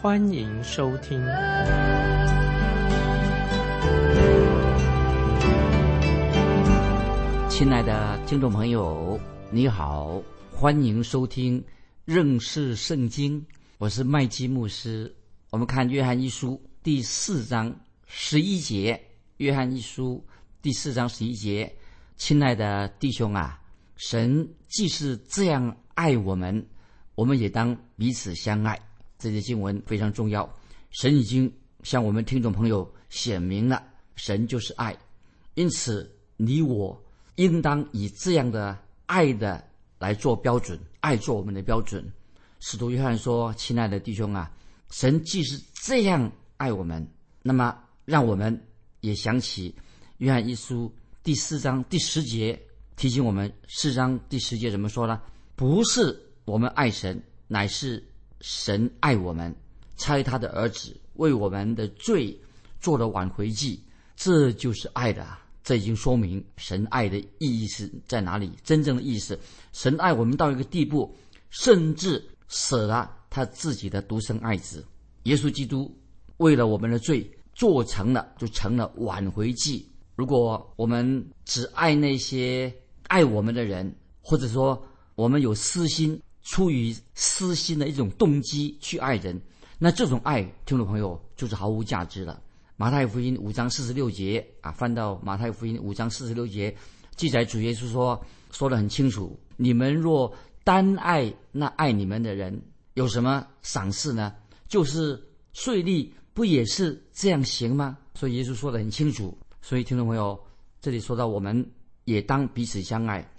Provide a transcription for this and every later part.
欢迎收听。亲爱的听众朋友，你好，欢迎收听认识圣经。我是麦基牧师。我们看约翰一书第四章十一节，约翰一书第四章十一节。亲爱的弟兄啊，神既是这样爱我们，我们也当彼此相爱。这些经文非常重要。神已经向我们听众朋友显明了，神就是爱，因此你我应当以这样的爱的来做标准，爱做我们的标准。使徒约翰说：“亲爱的弟兄啊，神既是这样爱我们，那么让我们也想起约翰一书。”第四章第十节提醒我们，四章第十节怎么说呢？不是我们爱神，乃是神爱我们，差他的儿子为我们的罪做了挽回祭，这就是爱的。这已经说明神爱的意义是在哪里？真正的意思，神爱我们到一个地步，甚至舍了他自己的独生爱子耶稣基督，为了我们的罪做成了，就成了挽回祭。如果我们只爱那些爱我们的人，或者说我们有私心，出于私心的一种动机去爱人，那这种爱，听众朋友就是毫无价值了。马太福音五章四十六节啊，翻到马太福音五章四十六节，记载主耶稣说说的很清楚：你们若单爱那爱你们的人，有什么赏赐呢？就是税吏不也是这样行吗？所以耶稣说的很清楚。所以，听众朋友，这里说到，我们也当彼此相爱。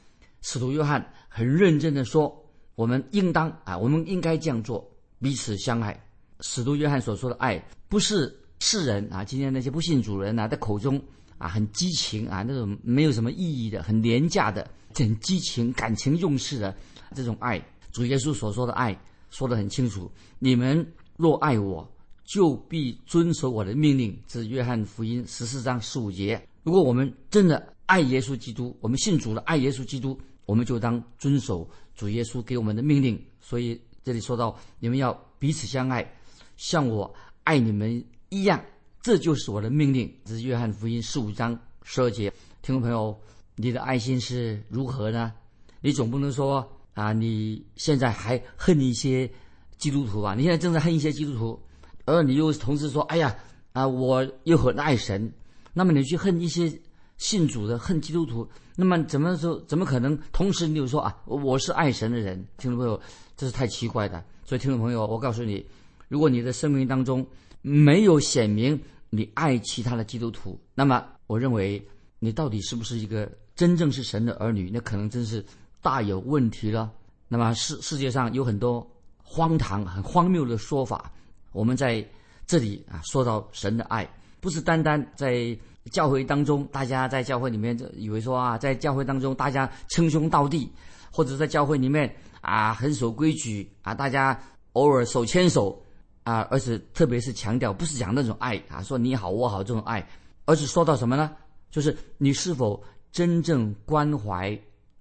使徒约翰很认真的说，我们应当啊，我们应该这样做，彼此相爱。使徒约翰所说的爱，不是世人啊，今天那些不信主人啊的口中啊，很激情啊，那种没有什么意义的、很廉价的、很激情、感情用事的这种爱。主耶稣所说的爱，说得很清楚：你们若爱我。就必遵守我的命令，这是约翰福音十四章十五节。如果我们真的爱耶稣基督，我们信主了，爱耶稣基督，我们就当遵守主耶稣给我们的命令。所以这里说到，你们要彼此相爱，像我爱你们一样，这就是我的命令。这是约翰福音十五章十二节。听众朋友，你的爱心是如何呢？你总不能说啊，你现在还恨一些基督徒吧？你现在正在恨一些基督徒。而你又同时说：“哎呀，啊，我又很爱神。”那么你去恨一些信主的、恨基督徒，那么怎么说？怎么可能同时你又说啊，我是爱神的人？听众朋友，这是太奇怪的。所以，听众朋友，我告诉你，如果你的生命当中没有显明你爱其他的基督徒，那么我认为你到底是不是一个真正是神的儿女？那可能真是大有问题了。那么世世界上有很多荒唐、很荒谬的说法。我们在这里啊，说到神的爱，不是单单在教会当中，大家在教会里面就以为说啊，在教会当中大家称兄道弟，或者在教会里面啊很守规矩啊，大家偶尔手牵手啊，而且特别是强调不是讲那种爱啊，说你好我好这种爱，而是说到什么呢？就是你是否真正关怀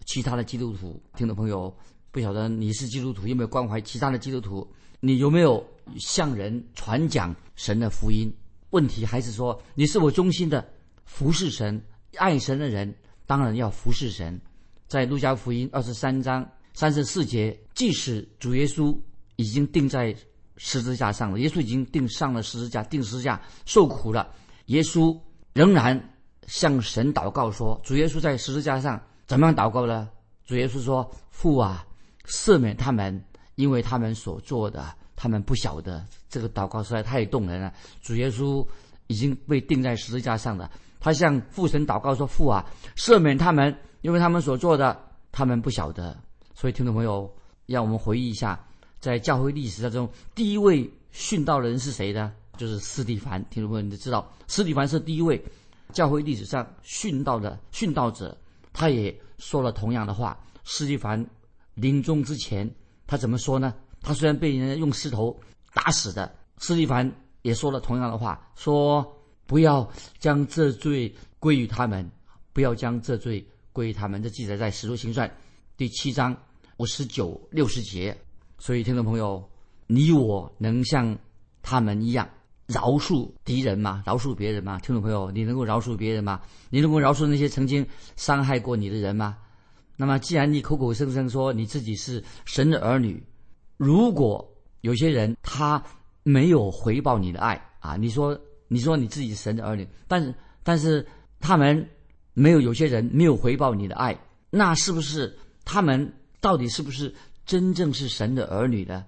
其他的基督徒？听众朋友，不晓得你是基督徒有没有关怀其他的基督徒？你有没有？向人传讲神的福音，问题还是说你是否忠心的服侍神、爱神的人？当然要服侍神。在路加福音二十三章三十四节，即使主耶稣已经钉在十字架上了，耶稣已经钉上了十字架，钉十字架受苦了，耶稣仍然向神祷告说：“主耶稣在十字架上怎么样祷告呢？”主耶稣说：“父啊，赦免他们，因为他们所做的。”他们不晓得这个祷告实在太动人了。主耶稣已经被钉在十字架上了，他向父神祷告说：“父啊，赦免他们，因为他们所做的，他们不晓得。”所以，听众朋友，让我们回忆一下，在教会历史当中，第一位殉道的人是谁呢？就是斯蒂凡。听众朋友，你都知道，斯蒂凡是第一位教会历史上殉道的殉道者，他也说了同样的话。斯蒂凡临终之前，他怎么说呢？他虽然被人家用石头打死的，斯蒂凡也说了同样的话，说不要将这罪归于他们，不要将这罪归于他们。这记载在《使徒行传》第七章五十九、六十节。所以，听众朋友，你我能像他们一样饶恕敌人吗？饶恕别人吗？听众朋友，你能够饶恕别人吗？你能够饶恕那些曾经伤害过你的人吗？那么，既然你口口声声说你自己是神的儿女，如果有些人他没有回报你的爱啊，你说你说你自己是神的儿女，但是但是他们没有有些人没有回报你的爱，那是不是他们到底是不是真正是神的儿女呢？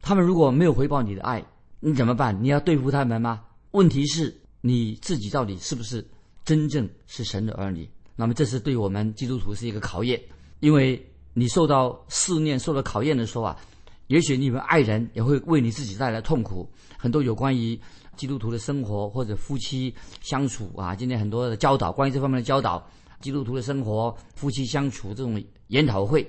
他们如果没有回报你的爱，你怎么办？你要对付他们吗？问题是你自己到底是不是真正是神的儿女？那么这是对我们基督徒是一个考验，因为你受到试炼、受到考验的时候啊。也许你们爱人也会为你自己带来痛苦。很多有关于基督徒的生活或者夫妻相处啊，今天很多的教导，关于这方面的教导，基督徒的生活、夫妻相处这种研讨会，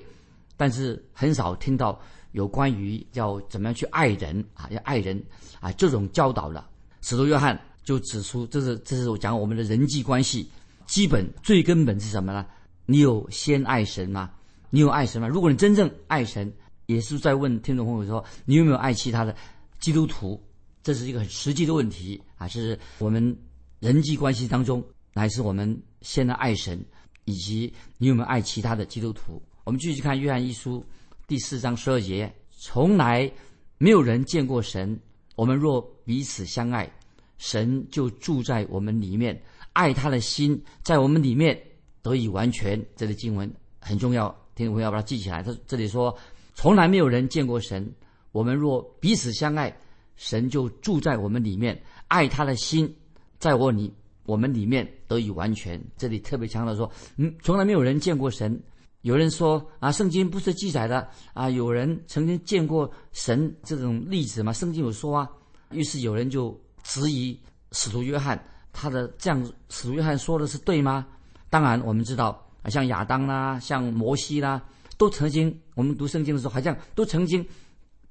但是很少听到有关于要怎么样去爱人啊，要爱人啊这种教导了。使徒约翰就指出，这是这是我讲我们的人际关系基本最根本是什么呢？你有先爱神吗？你有爱神吗？如果你真正爱神。也是在问听众朋友说：“你有没有爱其他的基督徒？”这是一个很实际的问题啊！是我们人际关系当中，乃是我们现在爱神，以及你有没有爱其他的基督徒？我们继续看约翰一书第四章十二节：“从来没有人见过神。我们若彼此相爱，神就住在我们里面，爱他的心在我们里面得以完全。”这里经文很重要，听众朋友要把它记起来。他这里说。从来没有人见过神。我们若彼此相爱，神就住在我们里面，爱他的心在我里我们里面得以完全。这里特别强调说，嗯，从来没有人见过神。有人说啊，圣经不是记载的啊，有人曾经见过神这种例子吗？圣经有说啊。于是有人就质疑使徒约翰，他的这样，使徒约翰说的是对吗？当然，我们知道啊，像亚当啦，像摩西啦。都曾经，我们读圣经的时候，好像都曾经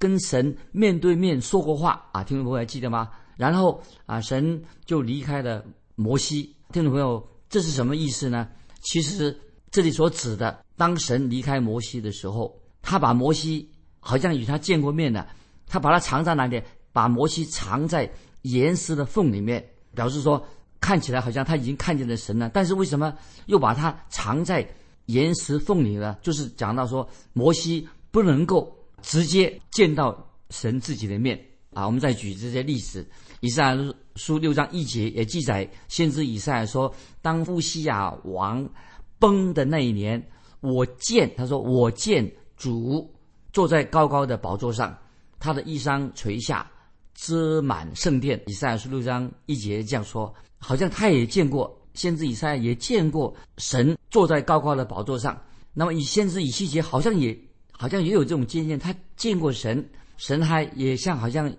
跟神面对面说过话啊！听众朋友还记得吗？然后啊，神就离开了摩西。听众朋友，这是什么意思呢？其实这里所指的，当神离开摩西的时候，他把摩西好像与他见过面的，他把他藏在哪里？把摩西藏在岩石的缝里面，表示说看起来好像他已经看见了神了。但是为什么又把他藏在？岩石缝里呢，就是讲到说摩西不能够直接见到神自己的面啊。我们再举这些例子，以赛亚书六章一节也记载，先知以赛亚说：“当乌西亚王崩的那一年，我见他说我见主坐在高高的宝座上，他的衣裳垂下，遮满圣殿。”以赛亚书六章一节这样说，好像他也见过。先知以赛亚也见过神坐在高高的宝座上，那么以先知以西结好像也好像也有这种经验，他见过神，神还也像好像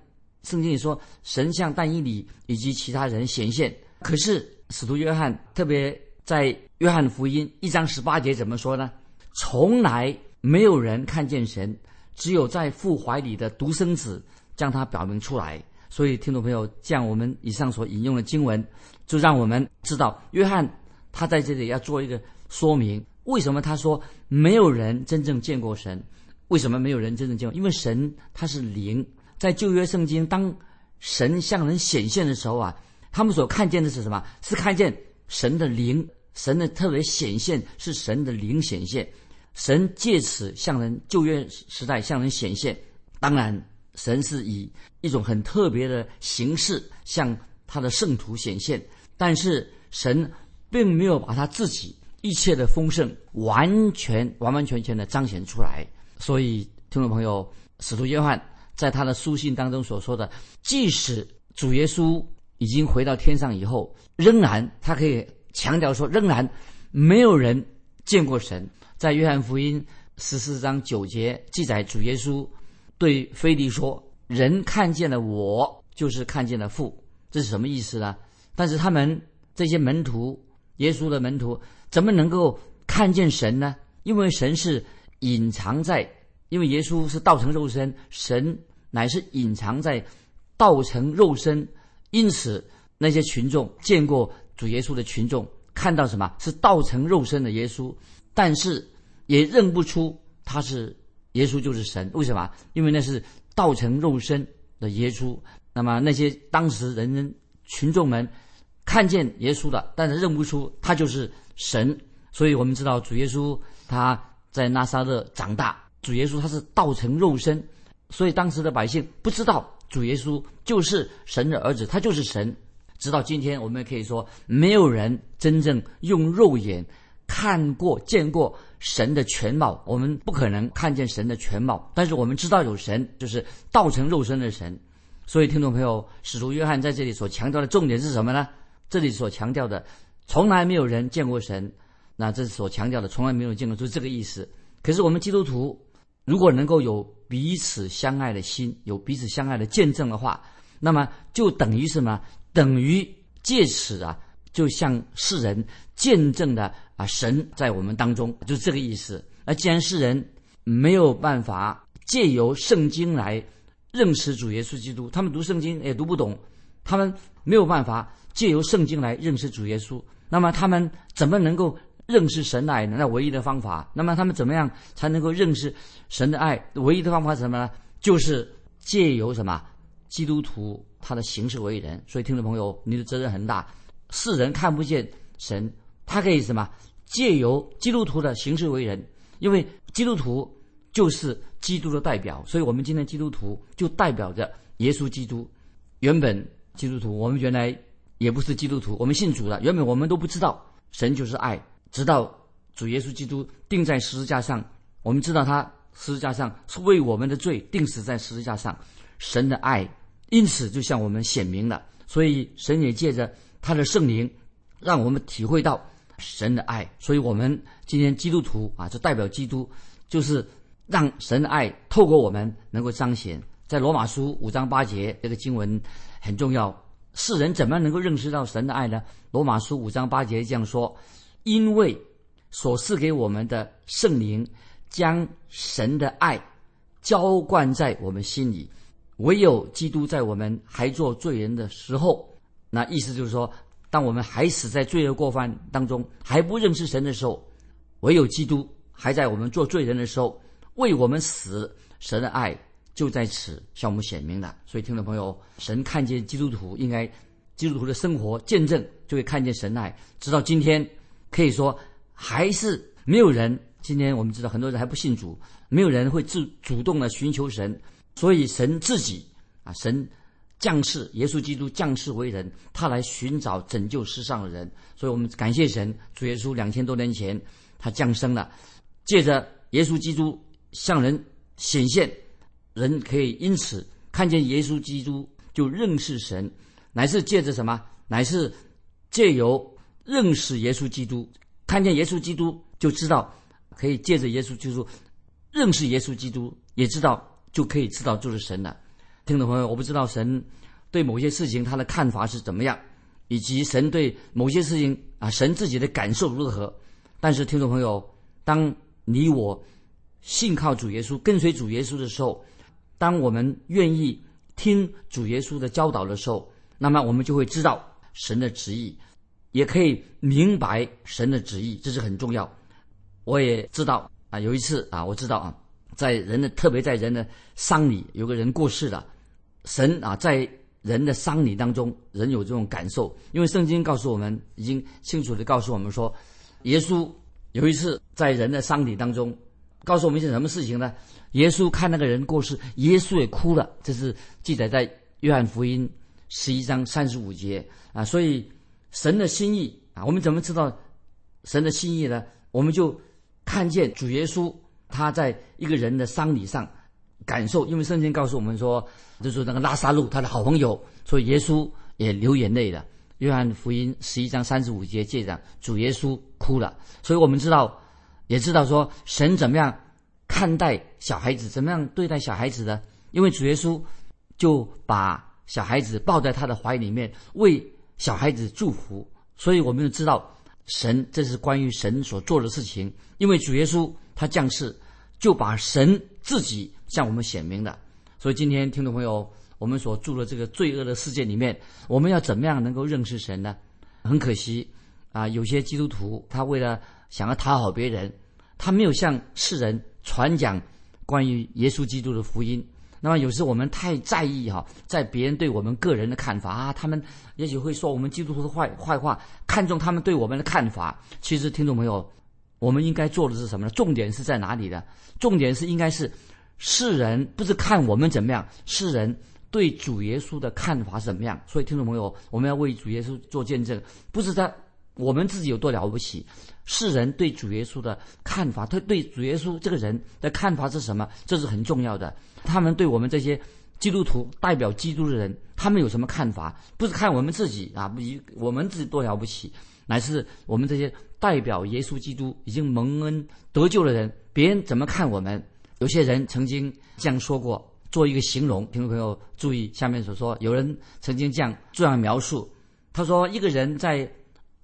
圣经里说神向但以里以及其他人显现。可是使徒约翰特别在约翰福音一章十八节怎么说呢？从来没有人看见神，只有在父怀里的独生子将他表明出来。所以听众朋友，像我们以上所引用的经文。就让我们知道，约翰他在这里要做一个说明：为什么他说没有人真正见过神？为什么没有人真正见过？因为神他是灵，在旧约圣经，当神向人显现的时候啊，他们所看见的是什么？是看见神的灵，神的特别显现是神的灵显现，神借此向人旧约时代向人显现。当然，神是以一种很特别的形式向。他的圣徒显现，但是神并没有把他自己一切的丰盛完全完完全全的彰显出来。所以，听众朋友，使徒约翰在他的书信当中所说的，即使主耶稣已经回到天上以后，仍然他可以强调说，仍然没有人见过神。在约翰福音十四章九节记载，主耶稣对菲利说：“人看见了我。”就是看见了父。这是什么意思呢？但是他们这些门徒，耶稣的门徒，怎么能够看见神呢？因为神是隐藏在，因为耶稣是道成肉身，神乃是隐藏在道成肉身，因此那些群众见过主耶稣的群众，看到什么是道成肉身的耶稣，但是也认不出他是耶稣就是神。为什么？因为那是道成肉身的耶稣。那么那些当时人人群众们看见耶稣的，但是认不出他就是神。所以我们知道主耶稣他在拿撒勒长大，主耶稣他是道成肉身，所以当时的百姓不知道主耶稣就是神的儿子，他就是神。直到今天，我们可以说没有人真正用肉眼看过、见过神的全貌。我们不可能看见神的全貌，但是我们知道有神，就是道成肉身的神。所以，听众朋友，使徒约翰在这里所强调的重点是什么呢？这里所强调的，从来没有人见过神。那这是所强调的，从来没有见过，就是这个意思。可是我们基督徒，如果能够有彼此相爱的心，有彼此相爱的见证的话，那么就等于什么？等于借此啊，就向世人见证的啊，神在我们当中，就是这个意思。那既然世人没有办法借由圣经来。认识主耶稣基督，他们读圣经也读不懂，他们没有办法借由圣经来认识主耶稣。那么他们怎么能够认识神的爱呢？那唯一的方法，那么他们怎么样才能够认识神的爱？唯一的方法是什么呢？就是借由什么？基督徒他的行事为人。所以听众朋友，你的责任很大。世人看不见神，他可以什么？借由基督徒的行事为人，因为基督徒。就是基督的代表，所以我们今天基督徒就代表着耶稣基督。原本基督徒，我们原来也不是基督徒，我们信主了。原本我们都不知道神就是爱，直到主耶稣基督钉在十字架上，我们知道他十字架上是为我们的罪钉死在十字架上，神的爱因此就向我们显明了。所以神也借着他的圣灵，让我们体会到神的爱。所以我们今天基督徒啊，就代表基督，就是。让神的爱透过我们能够彰显，在罗马书五章八节这个经文很重要。世人怎么能够认识到神的爱呢？罗马书五章八节这样说：因为所赐给我们的圣灵将神的爱浇灌在我们心里。唯有基督在我们还做罪人的时候，那意思就是说，当我们还死在罪恶过犯当中，还不认识神的时候，唯有基督还在我们做罪人的时候。为我们死，神的爱就在此向我们显明了。所以，听众朋友，神看见基督徒，应该基督徒的生活见证，就会看见神爱。直到今天，可以说还是没有人。今天我们知道，很多人还不信主，没有人会自主动的寻求神。所以，神自己啊，神降世，耶稣基督降世为人，他来寻找拯救世上的人。所以我们感谢神，主耶稣两千多年前他降生了，借着耶稣基督。向人显现，人可以因此看见耶稣基督，就认识神，乃是借着什么？乃是借由认识耶稣基督，看见耶稣基督，就知道可以借着耶稣基督认识耶稣基督，也知道就可以知道就是神了。听众朋友，我不知道神对某些事情他的看法是怎么样，以及神对某些事情啊，神自己的感受如何。但是听众朋友，当你我。信靠主耶稣，跟随主耶稣的时候，当我们愿意听主耶稣的教导的时候，那么我们就会知道神的旨意，也可以明白神的旨意，这是很重要。我也知道啊，有一次啊，我知道啊，在人的特别在人的丧礼，有个人过世了，神啊，在人的丧礼当中，人有这种感受，因为圣经告诉我们，已经清楚的告诉我们说，耶稣有一次在人的丧礼当中。告诉我们一件什么事情呢？耶稣看那个人过世，耶稣也哭了。这是记载在约翰福音十一章三十五节啊。所以神的心意啊，我们怎么知道神的心意呢？我们就看见主耶稣他在一个人的丧礼上感受，因为圣经告诉我们说，就是那个拉萨路他的好朋友，所以耶稣也流眼泪了。约翰福音十一章三十五节记载，主耶稣哭了。所以我们知道。也知道说神怎么样看待小孩子，怎么样对待小孩子的，因为主耶稣就把小孩子抱在他的怀里面，为小孩子祝福。所以我们就知道，神这是关于神所做的事情。因为主耶稣他降世，就把神自己向我们显明了。所以今天听众朋友，我们所住的这个罪恶的世界里面，我们要怎么样能够认识神呢？很可惜啊，有些基督徒他为了想要讨好别人，他没有向世人传讲关于耶稣基督的福音。那么有时我们太在意哈，在别人对我们个人的看法啊，他们也许会说我们基督徒的坏坏话，看重他们对我们的看法。其实听众朋友，我们应该做的是什么呢？重点是在哪里的？重点是应该是世人不是看我们怎么样，世人对主耶稣的看法是怎么样。所以听众朋友，我们要为主耶稣做见证，不是在我们自己有多了不起，世人对主耶稣的看法，他对主耶稣这个人的看法是什么？这是很重要的。他们对我们这些基督徒代表基督的人，他们有什么看法？不是看我们自己啊，不我们自己多了不起，乃是我们这些代表耶稣基督已经蒙恩得救的人，别人怎么看我们？有些人曾经这样说过，做一个形容，听众朋友注意下面所说，有人曾经这样这样描述，他说一个人在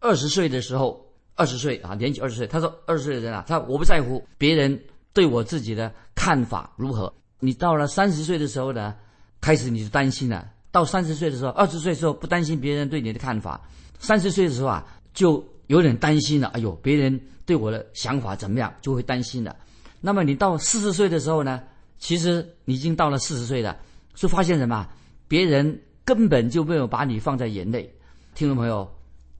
二十岁的时候，二十岁啊，年纪二十岁，他说二十岁的人啊，他我不在乎别人对我自己的看法如何。你到了三十岁的时候呢，开始你就担心了。到三十岁的时候，二十岁的时候不担心别人对你的看法，三十岁的时候啊，就有点担心了。哎呦，别人对我的想法怎么样，就会担心了。那么你到四十岁的时候呢，其实你已经到了四十岁了，就发现什么？别人根本就没有把你放在眼内。听众朋友，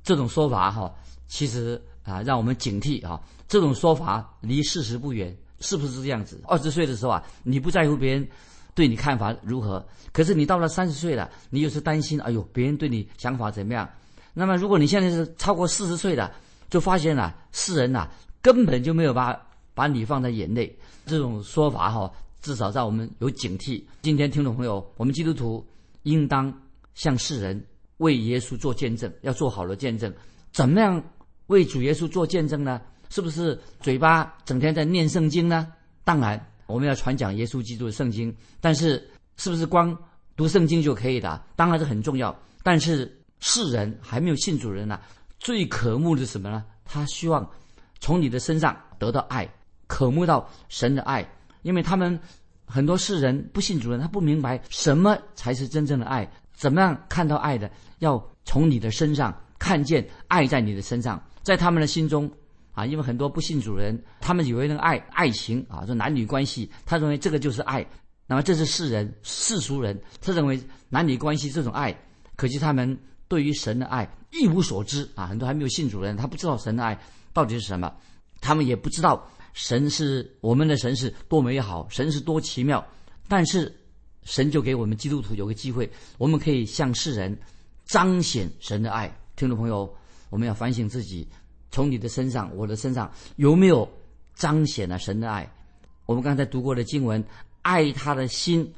这种说法哈，其实啊，让我们警惕啊。这种说法离事实不远。是不是这样子？二十岁的时候啊，你不在乎别人对你看法如何，可是你到了三十岁了，你又是担心，哎呦，别人对你想法怎么样？那么如果你现在是超过四十岁了，就发现了世人呐根本就没有把把你放在眼内。这种说法哈，至少让我们有警惕。今天听众朋友，我们基督徒应当向世人为耶稣做见证，要做好了见证。怎么样为主耶稣做见证呢？是不是嘴巴整天在念圣经呢？当然，我们要传讲耶稣基督的圣经。但是，是不是光读圣经就可以的？当然是很重要。但是，世人还没有信主人呢，最渴慕的是什么呢？他希望从你的身上得到爱，渴慕到神的爱。因为他们很多世人不信主人，他不明白什么才是真正的爱，怎么样看到爱的？要从你的身上看见爱在你的身上，在他们的心中。啊，因为很多不信主人，他们以为那个爱爱情啊，这男女关系，他认为这个就是爱。那么这是世人世俗人，他认为男女关系这种爱，可惜他们对于神的爱一无所知啊。很多还没有信主人，他不知道神的爱到底是什么，他们也不知道神是我们的神是多美好，神是多奇妙。但是神就给我们基督徒有个机会，我们可以向世人彰显神的爱。听众朋友，我们要反省自己。从你的身上，我的身上有没有彰显了神的爱？我们刚才读过的经文，爱他的心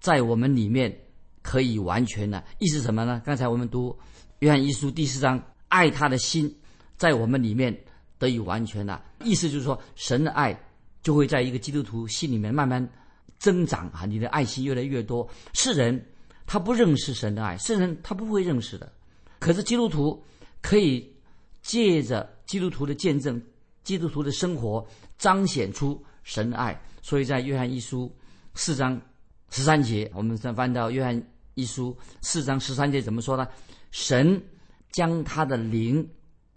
在我们里面可以完全的，意思什么呢？刚才我们读约翰一书第四章，爱他的心在我们里面得以完全的，意思就是说，神的爱就会在一个基督徒心里面慢慢增长啊，你的爱心越来越多。世人他不认识神的爱，世人他不会认识的，可是基督徒可以借着。基督徒的见证，基督徒的生活彰显出神的爱。所以在约翰一书四章十三节，我们再翻到约翰一书四章十三节怎么说呢？神将他的灵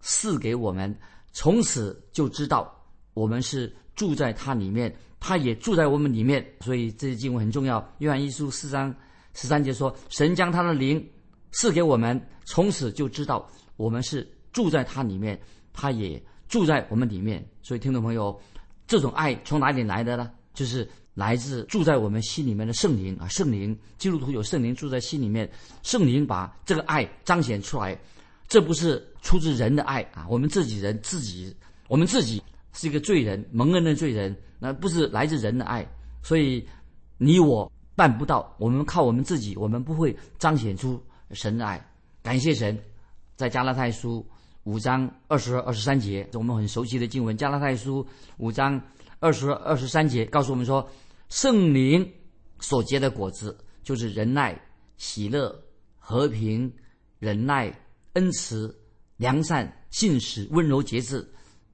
赐给我们，从此就知道我们是住在他里面，他也住在我们里面。所以这些经文很重要。约翰一书四章十三节说：“神将他的灵赐给我们，从此就知道我们是住在他里面。”他也住在我们里面，所以听众朋友，这种爱从哪里来的呢？就是来自住在我们心里面的圣灵啊！圣灵，基督徒有圣灵住在心里面，圣灵把这个爱彰显出来。这不是出自人的爱啊！我们自己人自己，我们自己是一个罪人，蒙恩的罪人，那不是来自人的爱。所以你我办不到，我们靠我们自己，我们不会彰显出神的爱。感谢神，在加拉太书。五章二十二、二十三节，我们很熟悉的经文，《加拉太书》五章二十二、二十三节告诉我们说，圣灵所结的果子就是仁爱、喜乐、和平、忍耐、恩慈、良善、信实、温柔、节制，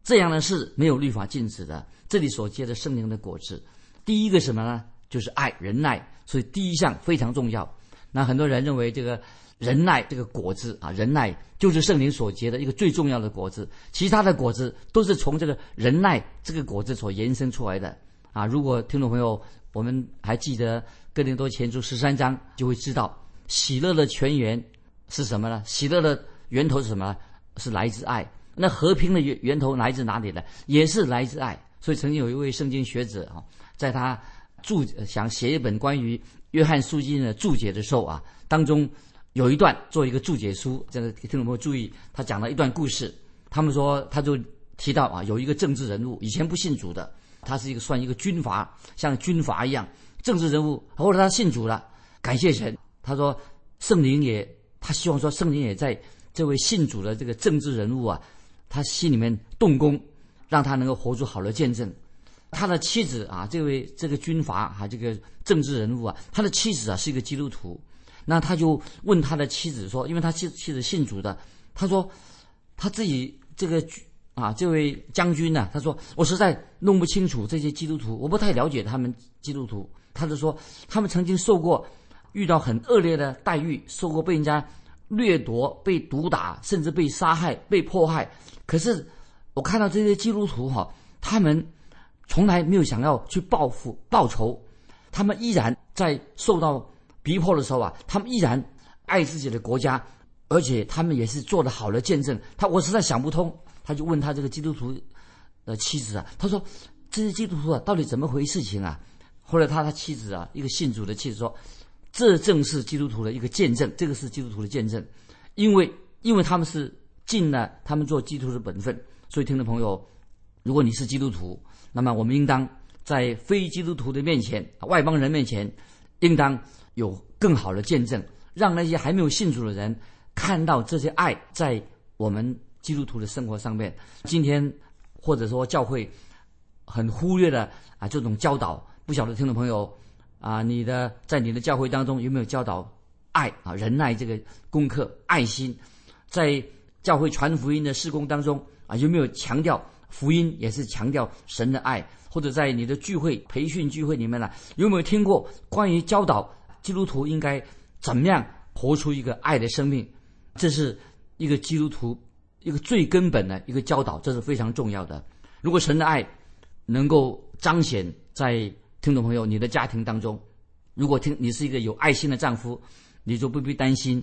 这样的事没有律法禁止的。这里所结的圣灵的果子，第一个什么呢？就是爱、忍耐。所以第一项非常重要。那很多人认为这个忍耐这个果子啊，忍耐就是圣灵所结的一个最重要的果子，其他的果子都是从这个忍耐这个果子所延伸出来的啊。如果听众朋友我们还记得哥林多前书十三章，就会知道喜乐的泉源是什么呢？喜乐的源头是什么？是来自爱。那和平的源源头来自哪里呢？也是来自爱。所以曾经有一位圣经学者啊，在他注想写一本关于约翰书经的注解的时候啊，当中有一段做一个注解书，这个听众朋友注意，他讲了一段故事。他们说他就提到啊，有一个政治人物以前不信主的，他是一个算一个军阀，像军阀一样政治人物，后来他信主了，感谢神。他说圣灵也，他希望说圣灵也在这位信主的这个政治人物啊，他心里面动工。让他能够活出好的见证。他的妻子啊，这位这个军阀啊，这个政治人物啊，他的妻子啊是一个基督徒。那他就问他的妻子说，因为他妻妻子信主的，他说他自己这个啊这位将军呢，他说我实在弄不清楚这些基督徒，我不太了解他们基督徒。他就说他们曾经受过遇到很恶劣的待遇，受过被人家掠夺、被毒打，甚至被杀害、被迫害。可是。我看到这些基督徒哈，他们从来没有想要去报复报仇，他们依然在受到逼迫的时候啊，他们依然爱自己的国家，而且他们也是做了好的见证。他我实在想不通，他就问他这个基督徒的妻子啊，他说这些基督徒啊到底怎么回事情啊？后来他他妻子啊，一个信主的妻子说，这正是基督徒的一个见证，这个是基督徒的见证，因为因为他们是尽了他们做基督徒的本分。所以，听众朋友，如果你是基督徒，那么我们应当在非基督徒的面前、外邦人面前，应当有更好的见证，让那些还没有信主的人看到这些爱在我们基督徒的生活上面。今天或者说教会很忽略了啊这种教导，不晓得听众朋友啊，你的在你的教会当中有没有教导爱啊仁爱这个功课？爱心在教会传福音的施工当中。啊，有没有强调福音也是强调神的爱？或者在你的聚会、培训聚会里面呢，有没有听过关于教导基督徒应该怎么样活出一个爱的生命？这是一个基督徒一个最根本的一个教导，这是非常重要的。如果神的爱能够彰显在听众朋友你的家庭当中，如果听你是一个有爱心的丈夫，你就不必担心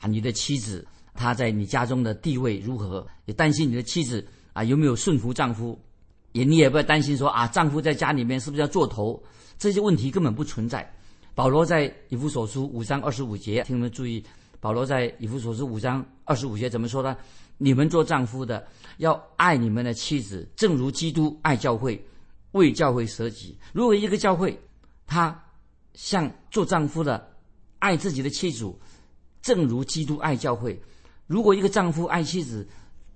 啊，你的妻子。他在你家中的地位如何？也担心你的妻子啊有没有顺服丈夫？也你也不要担心说啊，丈夫在家里面是不是要做头？这些问题根本不存在。保罗在以弗所书五章二十五节，请你们注意，保罗在以弗所书五章二十五节怎么说呢？你们做丈夫的要爱你们的妻子，正如基督爱教会，为教会舍己。如果一个教会，他像做丈夫的爱自己的妻子，正如基督爱教会。如果一个丈夫爱妻子，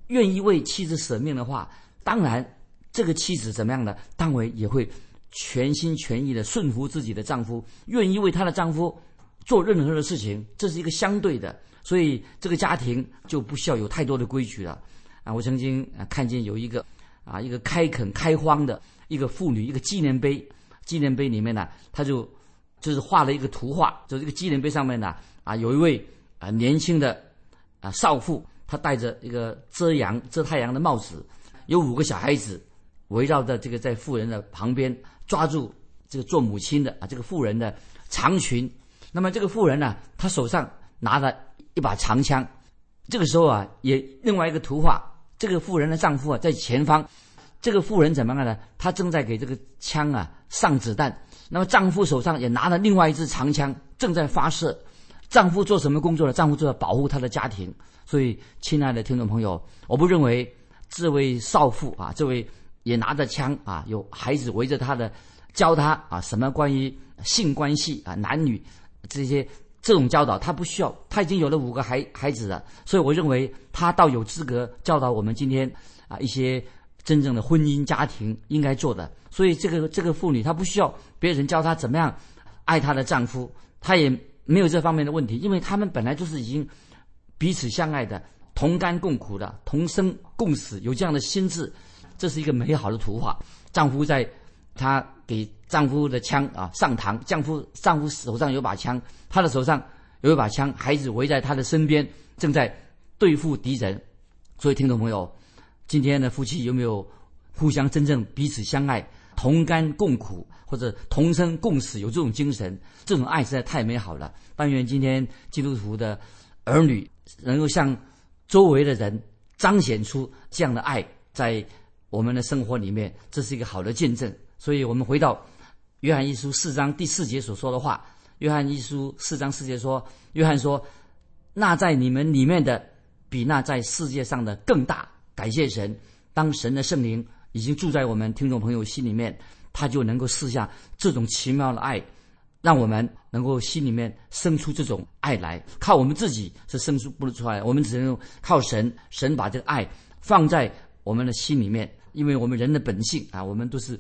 愿意为妻子舍命的话，当然这个妻子怎么样呢？当然也会全心全意的顺服自己的丈夫，愿意为她的丈夫做任何的事情。这是一个相对的，所以这个家庭就不需要有太多的规矩了。啊，我曾经啊看见有一个啊一个开垦开荒的一个妇女一个纪念碑，纪念碑里面呢，他就就是画了一个图画，就这个纪念碑上面呢啊有一位啊年轻的。少妇她戴着一个遮阳、遮太阳的帽子，有五个小孩子围绕着这个在妇人的旁边，抓住这个做母亲的啊，这个妇人的长裙。那么这个妇人呢，她手上拿着一把长枪。这个时候啊，也另外一个图画，这个妇人的丈夫啊在前方，这个妇人怎么样呢？她正在给这个枪啊上子弹。那么丈夫手上也拿了另外一支长枪，正在发射。丈夫做什么工作呢？丈夫就要保护他的家庭。所以，亲爱的听众朋友，我不认为这位少妇啊，这位也拿着枪啊，有孩子围着他的，教他啊什么关于性关系啊、男女这些这种教导，他不需要。他已经有了五个孩孩子了，所以我认为他倒有资格教导我们今天啊一些真正的婚姻家庭应该做的。所以，这个这个妇女她不需要别人教她怎么样爱她的丈夫，她也。没有这方面的问题，因为他们本来就是已经彼此相爱的、同甘共苦的、同生共死，有这样的心智，这是一个美好的图画。丈夫在她给丈夫的枪啊上膛，丈夫丈夫手上有把枪，她的手上有一把枪，孩子围在她的身边，正在对付敌人。所以，听众朋友，今天的夫妻有没有互相真正彼此相爱、同甘共苦，或者同生共死？有这种精神，这种爱实在太美好了。但愿今天基督徒的儿女能够向周围的人彰显出这样的爱，在我们的生活里面，这是一个好的见证。所以我们回到约翰一书四章第四节所说的话。约翰一书四章四节说：“约翰说，那在你们里面的。”比那在世界上的更大。感谢神，当神的圣灵已经住在我们听众朋友心里面，他就能够试下这种奇妙的爱，让我们能够心里面生出这种爱来。靠我们自己是生出不出来，我们只能靠神。神把这个爱放在我们的心里面，因为我们人的本性啊，我们都是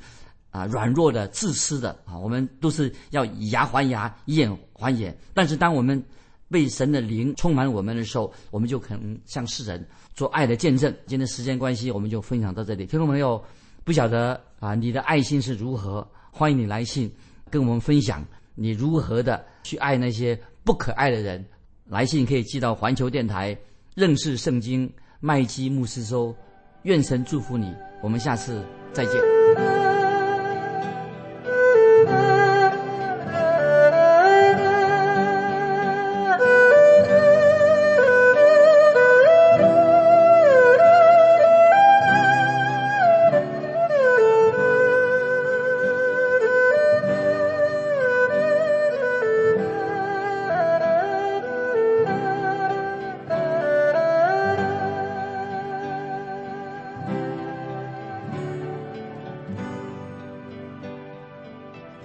啊软弱的、自私的啊，我们都是要以牙还牙、以眼还眼。但是当我们被神的灵充满我们的时候，我们就可能向世人做爱的见证。今天时间关系，我们就分享到这里。听众朋友，不晓得啊，你的爱心是如何？欢迎你来信跟我们分享你如何的去爱那些不可爱的人。来信可以寄到环球电台认识圣经麦基牧师收。愿神祝福你，我们下次再见。